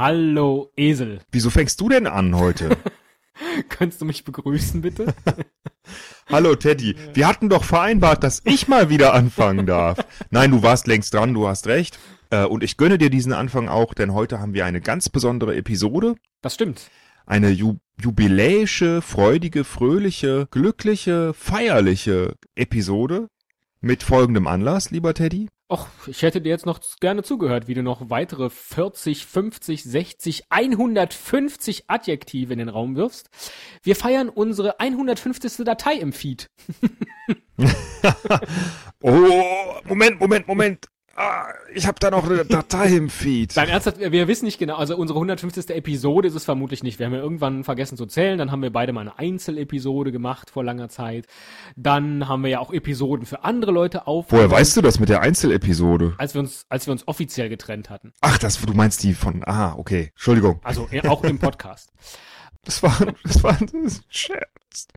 Hallo Esel. Wieso fängst du denn an heute? Könntest du mich begrüßen, bitte? Hallo Teddy. Wir hatten doch vereinbart, dass ich mal wieder anfangen darf. Nein, du warst längst dran, du hast recht. Äh, und ich gönne dir diesen Anfang auch, denn heute haben wir eine ganz besondere Episode. Das stimmt. Eine ju jubiläische, freudige, fröhliche, glückliche, feierliche Episode mit folgendem Anlass, lieber Teddy. Och, ich hätte dir jetzt noch gerne zugehört, wie du noch weitere 40, 50, 60, 150 Adjektive in den Raum wirfst. Wir feiern unsere 150. Datei im Feed. oh, Moment, Moment, Moment. Ah, ich habe da noch eine Datei im Feed. Nein, ernsthaft, wir wissen nicht genau, also unsere 150. Episode ist es vermutlich nicht. Wir haben ja irgendwann vergessen zu zählen, dann haben wir beide mal eine Einzelepisode gemacht vor langer Zeit. Dann haben wir ja auch Episoden für andere Leute auf. Woher weißt du das mit der Einzelepisode? Als wir uns, als wir uns offiziell getrennt hatten. Ach, das, du meinst die von, ah, okay, Entschuldigung. Also auch im Podcast. Das war, das war ein Scherz.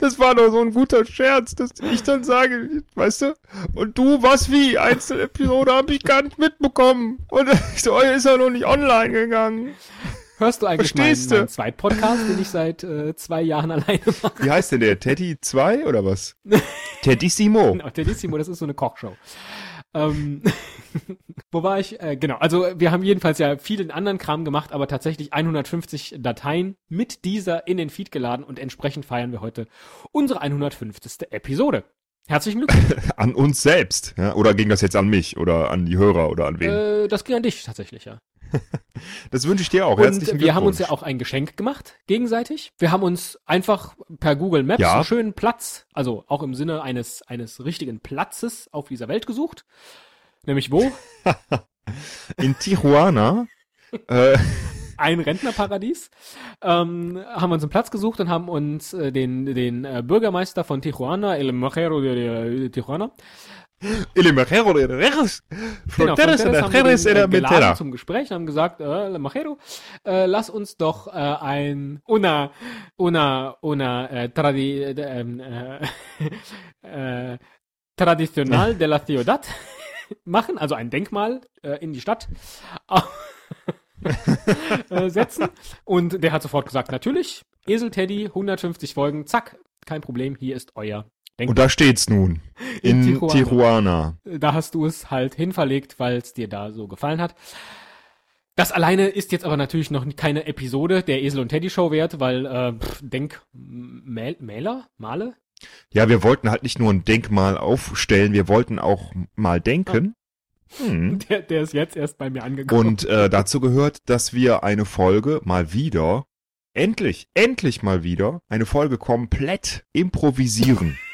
Das war doch so ein guter Scherz, dass ich dann sage, weißt du? Und du, was wie? Einzelepisode habe ich gar nicht mitbekommen. Und ich so, ist ja noch nicht online gegangen. Hörst du eigentlich Verstehst meinen, meinen Zweitpodcast, den ich seit äh, zwei Jahren alleine mache? Wie heißt denn der? Teddy 2 oder was? Teddissimo. Genau, Teddissimo, das ist so eine Kochshow. Ähm, wo war ich? Äh, genau, also wir haben jedenfalls ja vielen anderen Kram gemacht, aber tatsächlich 150 Dateien mit dieser in den Feed geladen und entsprechend feiern wir heute unsere 150. Episode. Herzlichen Glückwunsch. an uns selbst, ja? Oder ging das jetzt an mich oder an die Hörer oder an wen? Äh, das ging an dich tatsächlich, ja. das wünsche ich dir auch. Und wir haben uns ja auch ein Geschenk gemacht, gegenseitig. Wir haben uns einfach per Google Maps ja. einen schönen Platz, also auch im Sinne eines, eines richtigen Platzes auf dieser Welt gesucht. Nämlich wo? In Tijuana. äh, ein Rentnerparadies. Ähm, haben wir uns einen Platz gesucht und haben uns äh, den, den äh, Bürgermeister von Tijuana, El Mojero de, de Tijuana, El Mojero de Rejas, Fronteras genau, de Jerez era Mentera. zum Gespräch haben gesagt, äh, Mojero, äh, lass uns doch äh, ein una una una äh, tradi, äh, äh, tradicional de la ciudad machen, also ein Denkmal äh, in die Stadt. äh, setzen. Und der hat sofort gesagt, natürlich, Esel Teddy, 150 Folgen, zack, kein Problem, hier ist euer Denkmal. Und da steht's nun. In, in Tijuana. Tijuana. Da hast du es halt hinverlegt, weil es dir da so gefallen hat. Das alleine ist jetzt aber natürlich noch keine Episode der Esel und Teddy Show wert, weil äh, Denkmäler, Male? Ja, wir wollten halt nicht nur ein Denkmal aufstellen, wir wollten auch mal denken. Ah. Hm. Der, der ist jetzt erst bei mir angekommen. Und äh, dazu gehört, dass wir eine Folge mal wieder, endlich, endlich mal wieder, eine Folge komplett improvisieren.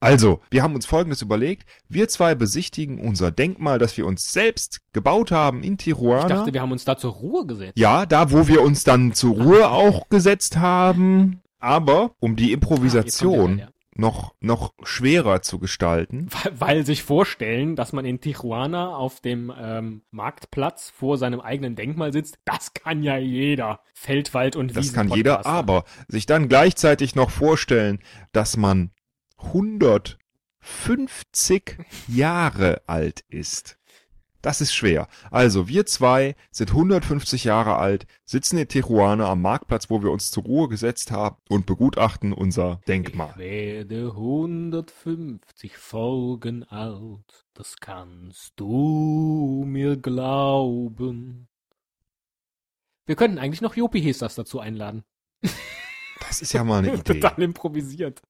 Also, wir haben uns Folgendes überlegt. Wir zwei besichtigen unser Denkmal, das wir uns selbst gebaut haben in Tijuana. Ich dachte, wir haben uns da zur Ruhe gesetzt. Ja, da, wo wir uns dann zur Ruhe auch gesetzt haben. Aber um die Improvisation ah, noch, noch schwerer zu gestalten. Weil, weil sich vorstellen, dass man in Tijuana auf dem ähm, Marktplatz vor seinem eigenen Denkmal sitzt, das kann ja jeder. Feldwald und Das kann jeder, aber sich dann gleichzeitig noch vorstellen, dass man 150 Jahre alt ist. Das ist schwer. Also, wir zwei sind 150 Jahre alt, sitzen in Tijuana am Marktplatz, wo wir uns zur Ruhe gesetzt haben und begutachten unser Denkmal. Ich werde 150 Folgen alt, das kannst du mir glauben. Wir könnten eigentlich noch Jopi Hestas dazu einladen. Das ist ja mal eine Idee. Total improvisiert.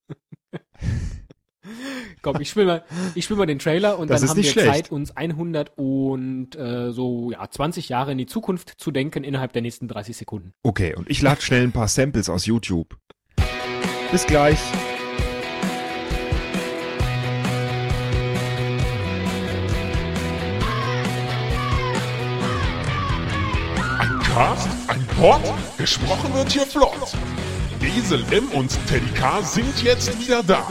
Komm, ich spiele mal, ich spiel mal den Trailer und das dann haben wir schlecht. Zeit, uns 100 und äh, so ja 20 Jahre in die Zukunft zu denken innerhalb der nächsten 30 Sekunden. Okay, und ich lade schnell ein paar Samples aus YouTube. Bis gleich. Ein Cast, ein Pod, gesprochen wird hier flott. Esel M und Teddy K sind jetzt wieder da.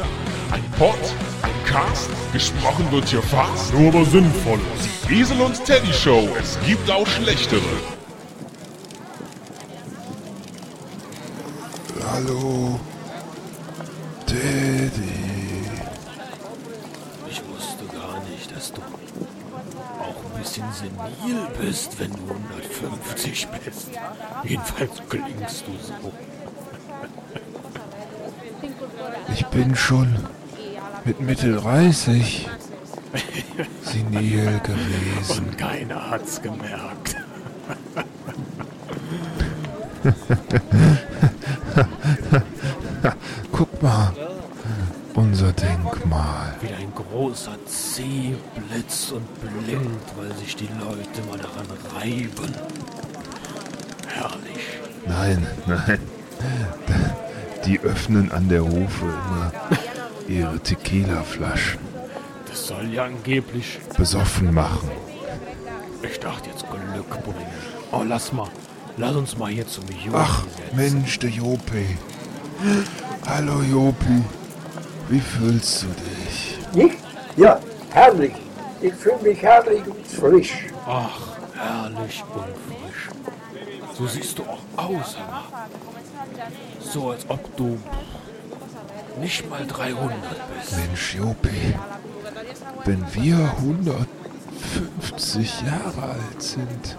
Ein Pod, ein Cast, gesprochen wird hier fast, nur aber sinnvoll. Die Esel und Teddy Show, es gibt auch schlechtere. Hallo, Teddy. Ich wusste gar nicht, dass du auch bisschen senil bist, wenn du 150 bist. Jedenfalls klingst du so. Ich bin schon mit Mitte 30 senil gewesen. Und keiner hat's gemerkt. Guck mal, unser Denkmal. Wie ein großer Zeh blitzt und blinkt, weil sich die Leute mal daran reiben. Herrlich. Nein, nein. Die öffnen an der Hufe immer ihre Tequila-Flaschen. Das soll ja angeblich besoffen machen. Ich dachte jetzt Glück bringen. Oh, lass mal. Lass uns mal hier zum Jopi Ach, setzen. Mensch, der Jopi. Hallo, Jopi. Wie fühlst du dich? Ich? Ja, herrlich. Ich fühle mich herrlich und frisch. Ach, herrlich und frisch. So siehst du auch aus, Hammer. So als ob du nicht mal 300 bist. Mensch, Jopi. Wenn wir 150 Jahre alt sind,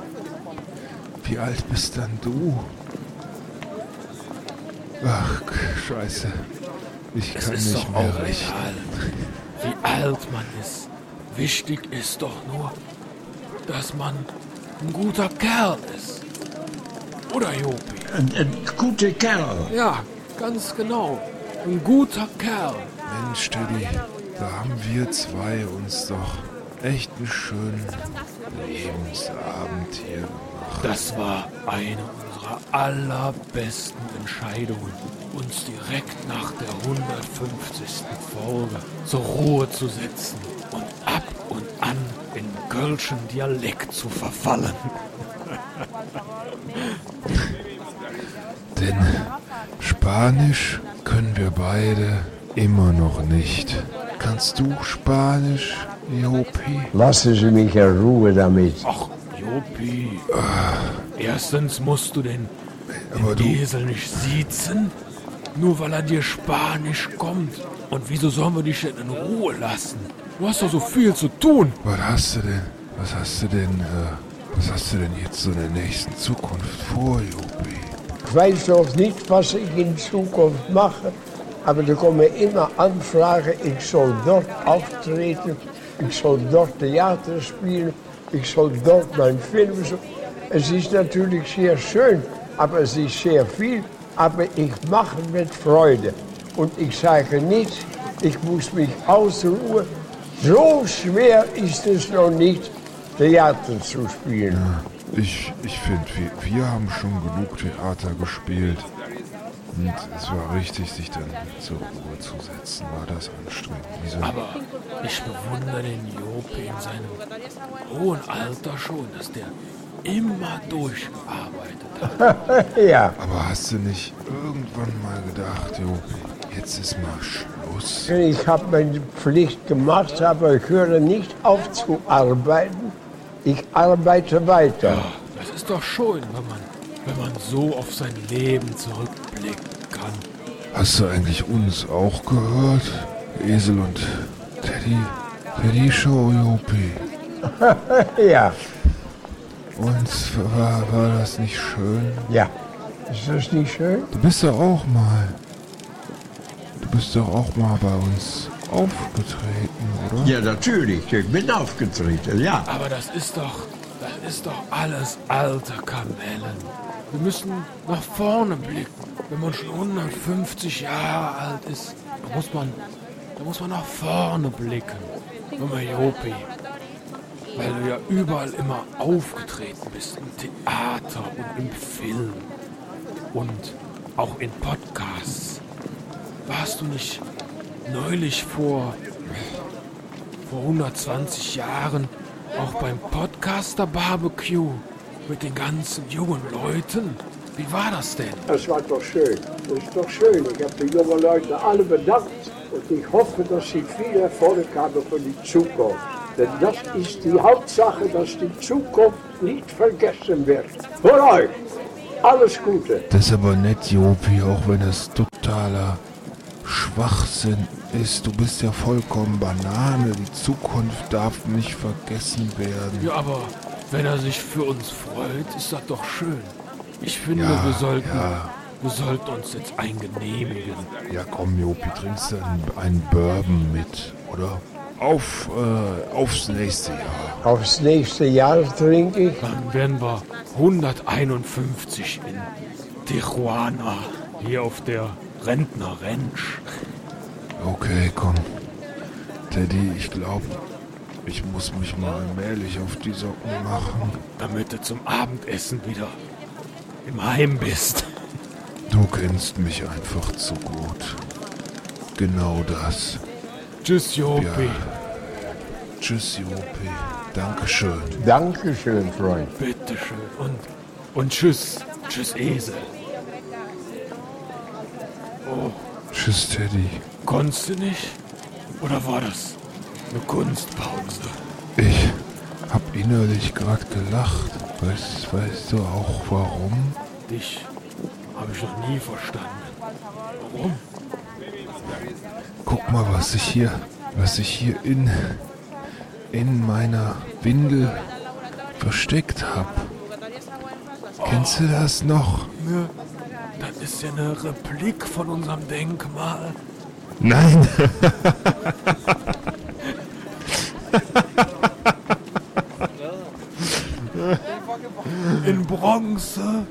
wie alt bist dann du? Ach, Scheiße. Ich Es kann ist nicht doch mehr auch rechnen. egal, wie alt man ist. Wichtig ist doch nur, dass man ein guter Kerl ist. Oder, Jopi? Ein, ein guter Kerl. Ja, ganz genau. Ein guter Kerl. Mensch, Teddy, da haben wir zwei uns doch echt einen schönen Lebensabend hier gemacht. Das war eine unserer allerbesten Entscheidungen, uns direkt nach der 150. Folge zur Ruhe zu setzen und ab und an in Kölschen Dialekt zu verfallen. Denn Spanisch können wir beide immer noch nicht. Kannst du Spanisch, Jopi? Lassen Sie mich in Ruhe damit. Ach, Jopi. Erstens musst du den, Aber den du- Esel nicht siezen, nur weil er dir Spanisch kommt. Und wieso sollen wir dich denn in Ruhe lassen? Du hast doch so viel zu tun. Was hast du denn? Was hast du denn, äh, was hast du denn jetzt so in der nächsten Zukunft vor, Jopi? Ich weiß noch nicht, was ich in Zukunft mache, aber da kommen immer Anfragen, ich soll dort auftreten, ich soll dort Theater spielen, ich soll dort meinen Film. so- Es ist natürlich sehr schön, aber es ist sehr viel, aber ich mache mit Freude. Und ich sage nicht, ich muss mich ausruhen. So schwer ist es noch nicht, Theater zu spielen. Ich, ich finde, wir, wir haben schon genug Theater gespielt. Und es war richtig, sich dann zur Ruhe zu setzen. War das anstrengend? Wieso? Aber ich bewundere den Jopi in seinem hohen Alter schon, dass der immer durchgearbeitet hat. Ja. Aber hast du nicht irgendwann mal gedacht, Jopi, jetzt ist mal Schluss? Ich habe meine Pflicht gemacht, aber ich höre nicht auf zu arbeiten. Ich arbeite weiter. Das ist doch schön, wenn man, wenn man so auf sein Leben zurückblicken kann. Hast du eigentlich uns auch gehört? Esel und Teddy? Teddy Show, Jopi. Ja, Und war, war das nicht schön? ja. Ist das nicht schön? Du bist doch auch mal. Du bist doch auch mal bei uns aufgetreten, oder? Ja, natürlich. Ich bin aufgetreten, ja. Aber das ist doch, das ist doch alles alte Kamellen. Wir müssen nach vorne blicken. Wenn man schon 150 Jahre alt ist, da muss man, da muss man nach vorne blicken. Nummer Jopi. Weil du ja überall immer aufgetreten bist. Im Theater und im Film. Und auch in Podcasts. Warst du nicht neulich vor, vor 120 Jahren auch beim Podcaster Barbecue mit den ganzen jungen Leuten? Wie war das denn? Das war doch schön. Das ist doch schön. Ich habe die jungen Leute alle bedankt. Und ich hoffe, dass sie viel Erfolg haben für die Zukunft. Denn das ist die Hauptsache, dass die Zukunft nicht vergessen wird. Für euch. Alles Gute. Das ist aber nett, Jopi, auch wenn es totaler Schwachsinn ist. Du bist ja vollkommen Banane. Die Zukunft darf nicht vergessen werden. Ja, aber wenn er sich für uns freut, ist das doch schön. Ich finde, Ja, wir sollten, ja. wir sollten uns jetzt eingenehmigen. Ja, komm, Jopi, trinkst du einen, einen Bourbon mit, oder? Auf, äh, aufs nächste Jahr. Aufs nächste Jahr trinke ich. Dann werden wir 151 in Tijuana, hier auf der Rentner Ranch. Okay, komm. Teddy, ich glaube, ich muss mich mal allmählich auf die Socken machen. damit du zum Abendessen wieder im Heim bist. Du kennst mich einfach zu gut. Genau das. Tschüss, Jopi. Ja. Tschüss, Jopi. Dankeschön. Dankeschön, Freund. Bitteschön. Und, und tschüss. Tschüss, Esel. Tschüss, Teddy. Konntest du nicht? Oder war das eine Kunstpause? Ich hab innerlich gerade gelacht. Weißt, weißt du auch warum? Dich habe ich noch nie verstanden. Warum? Guck mal, was ich hier, was ich hier in, in meiner Windel versteckt hab. Kennst du das noch? Ne, das ist ja eine Replik von unserem Denkmal. Nein. In Bronze.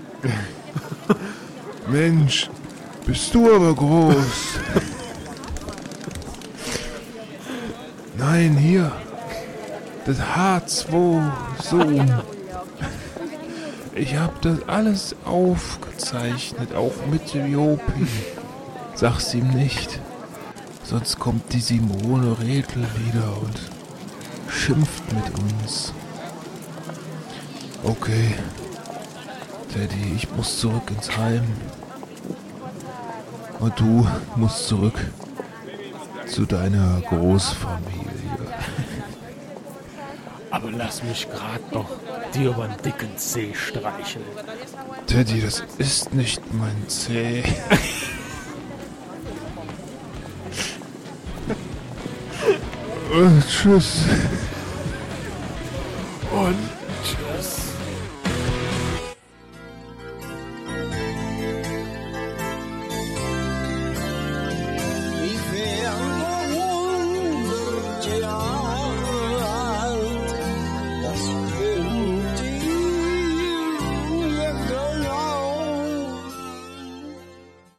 Mensch, bist du aber groß. Nein, hier. Das H2 Zoom. Ich hab das alles aufgezeichnet, auch mit dem Jopi. Sag's ihm nicht. Sonst kommt die Simone Redl wieder und schimpft mit uns. Okay. Teddy, ich muss zurück ins Heim. Und du musst zurück zu deiner Großfamilie. Aber lass mich grad doch dir über den dicken Zeh streicheln. Teddy, das ist nicht mein Zeh. äh, tschüss. Und